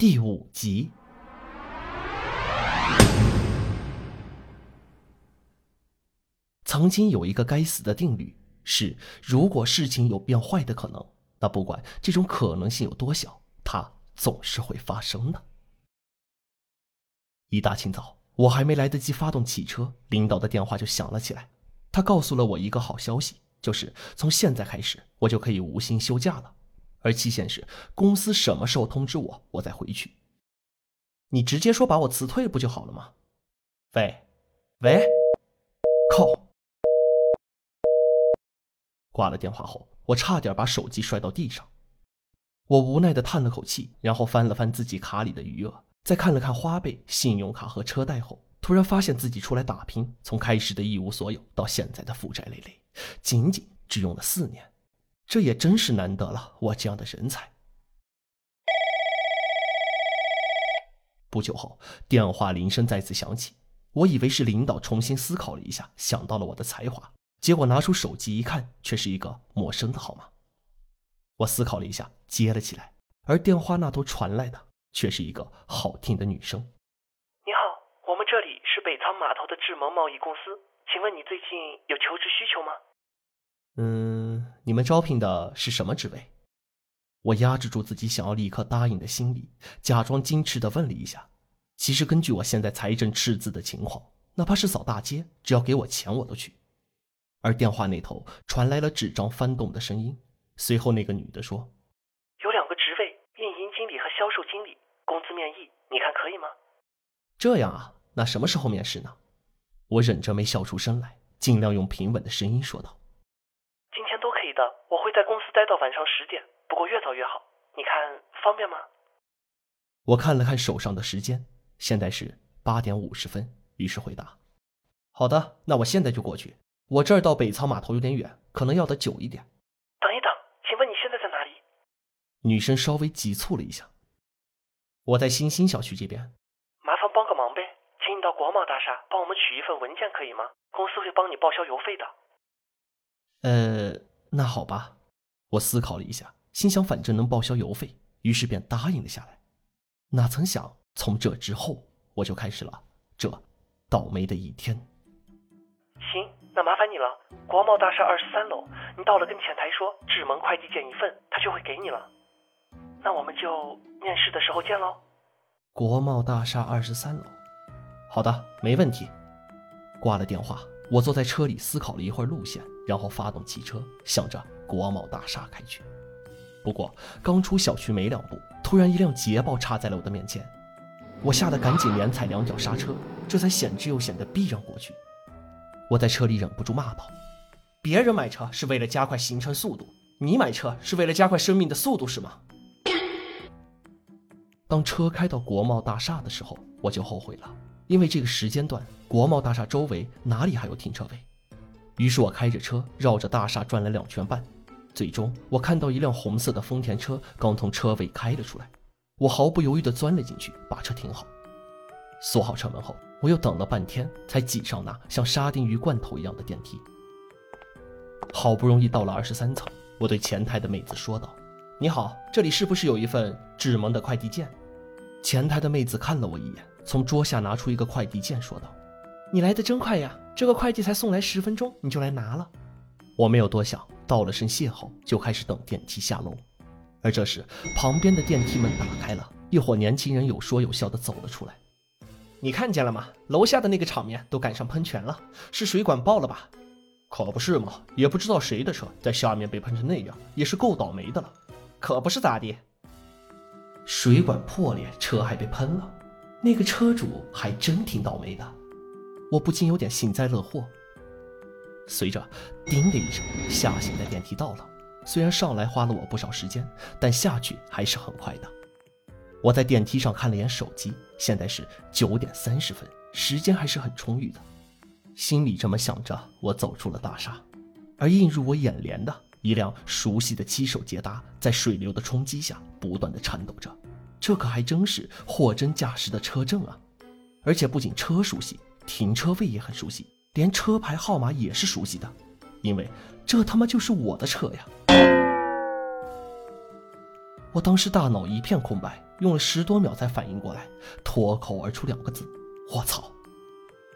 第五集。曾经有一个该死的定律，是如果事情有变坏的可能，那不管这种可能性有多小，它总是会发生的。一大清早，我还没来得及发动汽车，领导的电话就响了起来。他告诉了我一个好消息，就是从现在开始，我就可以无薪休假了，而期限是公司什么时候通知我，我再回去。你直接说把我辞退不就好了吗？喂，喂，靠！挂了电话后，我差点把手机摔到地上。我无奈的叹了口气，然后翻了翻自己卡里的余额，再看了看花呗、信用卡和车贷后，突然发现自己出来打拼，从开始的一无所有到现在的负债累累，仅仅只用了四年，这也真是难得了我这样的人才。不久后，电话铃声再次响起，我以为是领导重新思考了一下，想到了我的才华。结果拿出手机一看，却是一个陌生的号码。我思考了一下，接了起来，而电话那头传来的却是一个好听的女声：“你好，我们这里是北仓码头的智盟贸易公司，请问你最近有求职需求吗？”“嗯，你们招聘的是什么职位？”我压制住自己想要立刻答应的心理，假装矜持的问了一下。其实根据我现在财政赤字的情况，哪怕是扫大街，只要给我钱，我都去。而电话那头传来了纸张翻动的声音，随后那个女的说：“有两个职位，运营经理和销售经理，工资面议，你看可以吗？”这样啊，那什么时候面试呢？我忍着没笑出声来，尽量用平稳的声音说道：“今天都可以的，我会在公司待到晚上十点，不过越早越好。你看方便吗？”我看了看手上的时间，现在是八点五十分，于是回答：“好的，那我现在就过去。”我这儿到北仓码头有点远，可能要得久一点。等一等，请问你现在在哪里？女生稍微急促了一下。我在新兴小区这边。麻烦帮个忙呗，请你到国贸大厦帮我们取一份文件，可以吗？公司会帮你报销邮费的。呃，那好吧。我思考了一下，心想反正能报销邮费，于是便答应了下来。哪曾想，从这之后，我就开始了这倒霉的一天。行。那麻烦你了，国贸大厦二十三楼，你到了跟前台说智盟快递件一份，他就会给你了。那我们就面试的时候见喽。国贸大厦二十三楼，好的，没问题。挂了电话，我坐在车里思考了一会儿路线，然后发动汽车，想着国贸大厦开去。不过刚出小区没两步，突然一辆捷豹插在了我的面前，我吓得赶紧连踩两脚刹车，这才险之又险的避让过去。我在车里忍不住骂道：“别人买车是为了加快行程速度，你买车是为了加快生命的速度，是吗？”当车开到国贸大厦的时候，我就后悔了，因为这个时间段国贸大厦周围哪里还有停车位？于是我开着车绕着大厦转了两圈半，最终我看到一辆红色的丰田车刚从车位开了出来，我毫不犹豫地钻了进去，把车停好，锁好车门后。我又等了半天，才挤上那像沙丁鱼罐头一样的电梯。好不容易到了二十三层，我对前台的妹子说道：“你好，这里是不是有一份纸萌的快递件？”前台的妹子看了我一眼，从桌下拿出一个快递件，说道：“你来的真快呀，这个快递才送来十分钟，你就来拿了。”我没有多想，道了声谢后，就开始等电梯下楼。而这时，旁边的电梯门打开了，一伙年轻人有说有笑的走了出来。你看见了吗？楼下的那个场面都赶上喷泉了，是水管爆了吧？可不是嘛，也不知道谁的车在下面被喷成那样，也是够倒霉的了。可不是咋的？水管破裂，车还被喷了，那个车主还真挺倒霉的。我不禁有点幸灾乐祸。随着“叮”的一声，下行的电梯到了。虽然上来花了我不少时间，但下去还是很快的。我在电梯上看了眼手机，现在是九点三十分，时间还是很充裕的。心里这么想着，我走出了大厦，而映入我眼帘的一辆熟悉的七手捷达，在水流的冲击下不断的颤抖着。这可还真是货真价实的车证啊！而且不仅车熟悉，停车位也很熟悉，连车牌号码也是熟悉的，因为这他妈就是我的车呀！我当时大脑一片空白，用了十多秒才反应过来，脱口而出两个字：“我操！”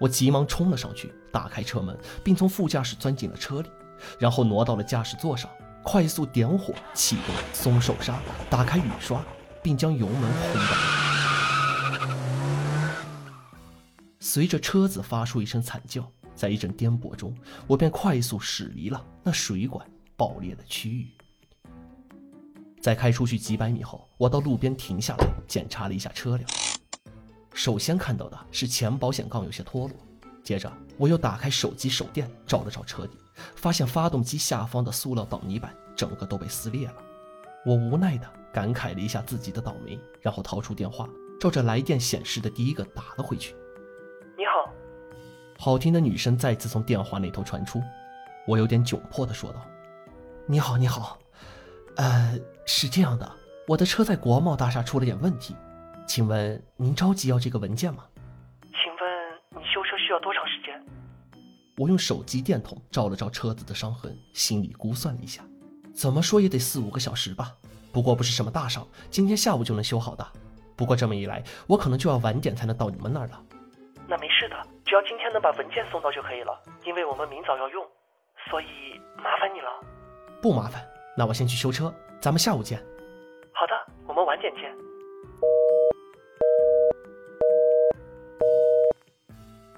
我急忙冲了上去，打开车门，并从副驾驶钻进了车里，然后挪到了驾驶座上，快速点火，启动松手刹，打开雨刷，并将油门轰到。随着车子发出一声惨叫，在一阵颠簸中，我便快速驶离了那水管爆裂的区域。在开出去几百米后，我到路边停下来，检查了一下车辆。首先看到的是前保险杠有些脱落，接着我又打开手机手电照了照车底，发现发动机下方的塑料挡泥板整个都被撕裂了。我无奈地感慨了一下自己的倒霉，然后掏出电话，照着来电显示的第一个打了回去。你好，好听的女声再次从电话那头传出，我有点窘迫地说道：“你好，你好。”呃，是这样的，我的车在国贸大厦出了点问题，请问您着急要这个文件吗？请问你修车需要多长时间？我用手机电筒照了照车子的伤痕，心里估算了一下，怎么说也得四五个小时吧。不过不是什么大伤，今天下午就能修好的。不过这么一来，我可能就要晚点才能到你们那儿了。那没事的，只要今天能把文件送到就可以了，因为我们明早要用，所以麻烦你了。不麻烦。那我先去修车，咱们下午见。好的，我们晚点见。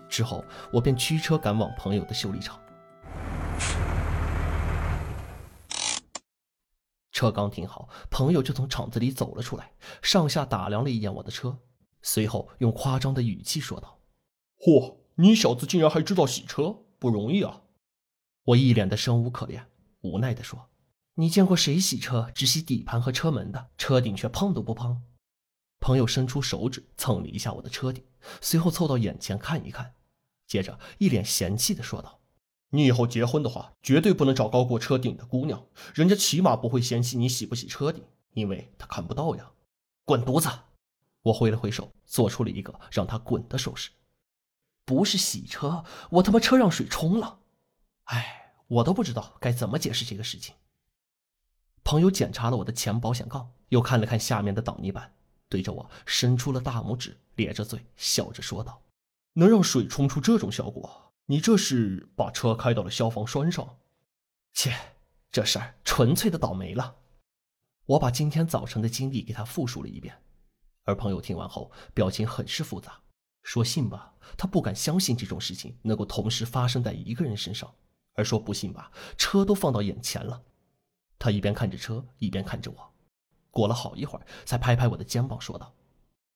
之后，我便驱车赶往朋友的修理厂。车刚停好，朋友就从厂子里走了出来，上下打量了一眼我的车，随后用夸张的语气说道：“嚯，你小子竟然还知道洗车，不容易啊！”我一脸的生无可恋，无奈的说。你见过谁洗车只洗底盘和车门的，车顶却碰都不碰？朋友伸出手指蹭了一下我的车顶，随后凑到眼前看一看，接着一脸嫌弃的说道：“你以后结婚的话，绝对不能找高过车顶的姑娘，人家起码不会嫌弃你洗不洗车顶，因为他看不到呀。”滚犊子！我挥了挥手，做出了一个让他滚的手势。不是洗车，我他妈车让水冲了！哎，我都不知道该怎么解释这个事情。朋友检查了我的前保险杠，又看了看下面的挡泥板，对着我伸出了大拇指，咧着嘴笑着说道：“能让水冲出这种效果，你这是把车开到了消防栓上？切，这事儿纯粹的倒霉了。”我把今天早晨的经历给他复述了一遍，而朋友听完后表情很是复杂，说信吧，他不敢相信这种事情能够同时发生在一个人身上；而说不信吧，车都放到眼前了。他一边看着车，一边看着我，过了好一会儿，才拍拍我的肩膀，说道：“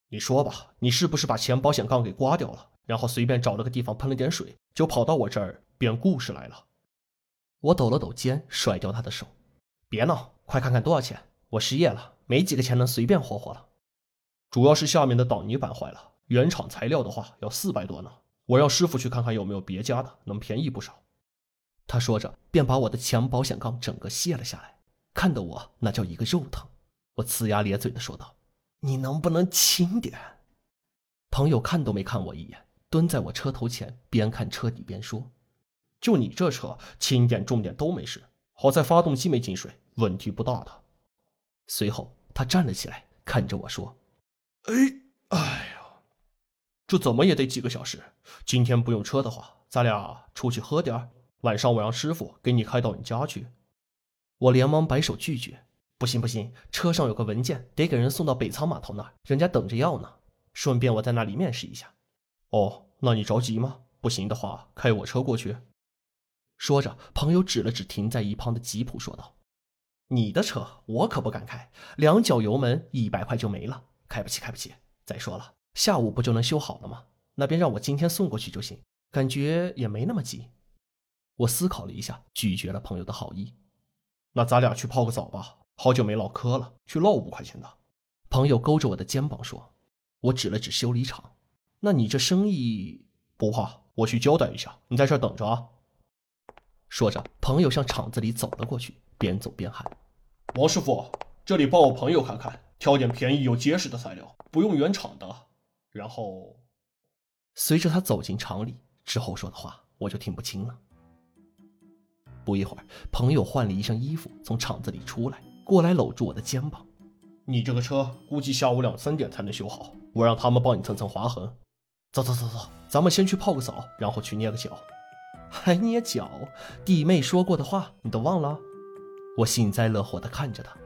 你说吧，你是不是把前保险杠给刮掉了，然后随便找了个地方喷了点水，就跑到我这儿编故事来了？”我抖了抖肩，甩掉他的手：“别闹，快看看多少钱！我失业了，没几个钱能随便霍霍了。主要是下面的挡泥板坏了，原厂材料的话要四百多呢。我让师傅去看看有没有别家的，能便宜不少。”他说着，便把我的前保险杠整个卸了下来，看得我那叫一个肉疼。我呲牙咧嘴的说道：“你能不能轻点？”朋友看都没看我一眼，蹲在我车头前，边看车底边说：“就你这车，轻点重点都没事，好在发动机没进水，问题不大的。”随后他站了起来，看着我说：“哎，这怎么也得几个小时。今天不用车的话，咱俩出去喝点儿。”晚上我让师傅给你开到你家去，我连忙摆手拒绝。不行不行，车上有个文件得给人送到北仓码头那儿，人家等着要呢。顺便我在那里面试一下。哦，那你着急吗？不行的话，开我车过去。说着，朋友指了指停在一旁的吉普，说道：“你的车我可不敢开，两脚油门一百块就没了，开不起开不起。再说了，下午不就能修好了吗？那边让我今天送过去就行，感觉也没那么急。”我思考了一下，拒绝了朋友的好意。那咱俩去泡个澡吧，好久没唠嗑了，去唠五块钱的。朋友勾着我的肩膀说：“我指了指修理厂，那你这生意不怕？我去交代一下，你在这等着啊。”说着，朋友向厂子里走了过去，边走边喊：“王师傅，这里帮我朋友看看，挑点便宜又结实的材料，不用原厂的。”然后，随着他走进厂里之后说的话，我就听不清了。不一会儿，朋友换了一身衣服，从厂子里出来，过来搂住我的肩膀。你这个车估计下午两三点才能修好，我让他们帮你蹭蹭划痕。走走走走，咱们先去泡个澡，然后去捏个脚。还捏脚？弟妹说过的话你都忘了？我幸灾乐祸地看着他，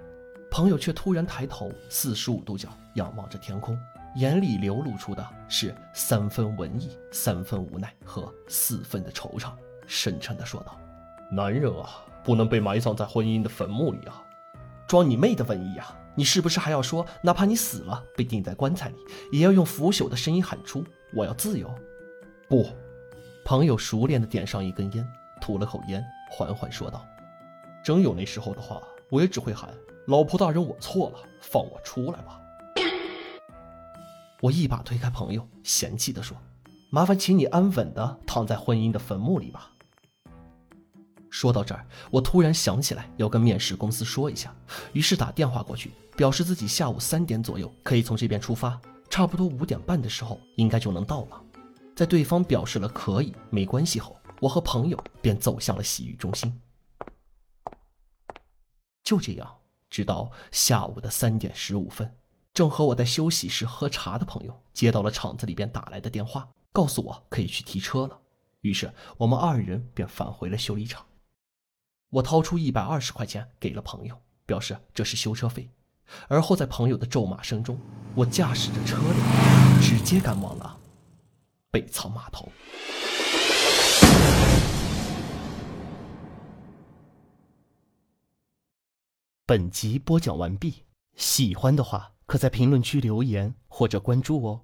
朋友却突然抬头，四十五度角仰望着天空，眼里流露出的是三分文艺、三分无奈和四分的惆怅，深沉地说道：“男人啊，不能被埋葬在婚姻的坟墓里啊！装你妹的文艺啊！你是不是还要说，哪怕你死了，被钉在棺材里，也要用腐朽的声音喊出‘我要自由’？不。”朋友熟练地点上一根烟，吐了口烟，缓缓说道：“真有那时候的话，我也只会喊‘老婆大人，我错了，放我出来吧’。”我一把推开朋友，嫌弃地说：“麻烦请你安稳地躺在婚姻的坟墓里吧。”说到这儿，我突然想起来要跟面试公司说一下，于是打电话过去，表示自己下午三点左右可以从这边出发，差不多五点半的时候应该就能到了。在对方表示了可以没关系后，我和朋友便走向了洗浴中心。就这样，直到下午的三点十五分，正和我在休息室喝茶的朋友接到了厂子里边打来的电话，告诉我可以去提车了。于是我们二人便返回了修理厂。我掏出一百二十块钱给了朋友，表示这是修车费。而后在朋友的咒骂声中，我驾驶着车辆直接赶往了。北仓码头。本集播讲完毕，喜欢的话可在评论区留言或者关注哦。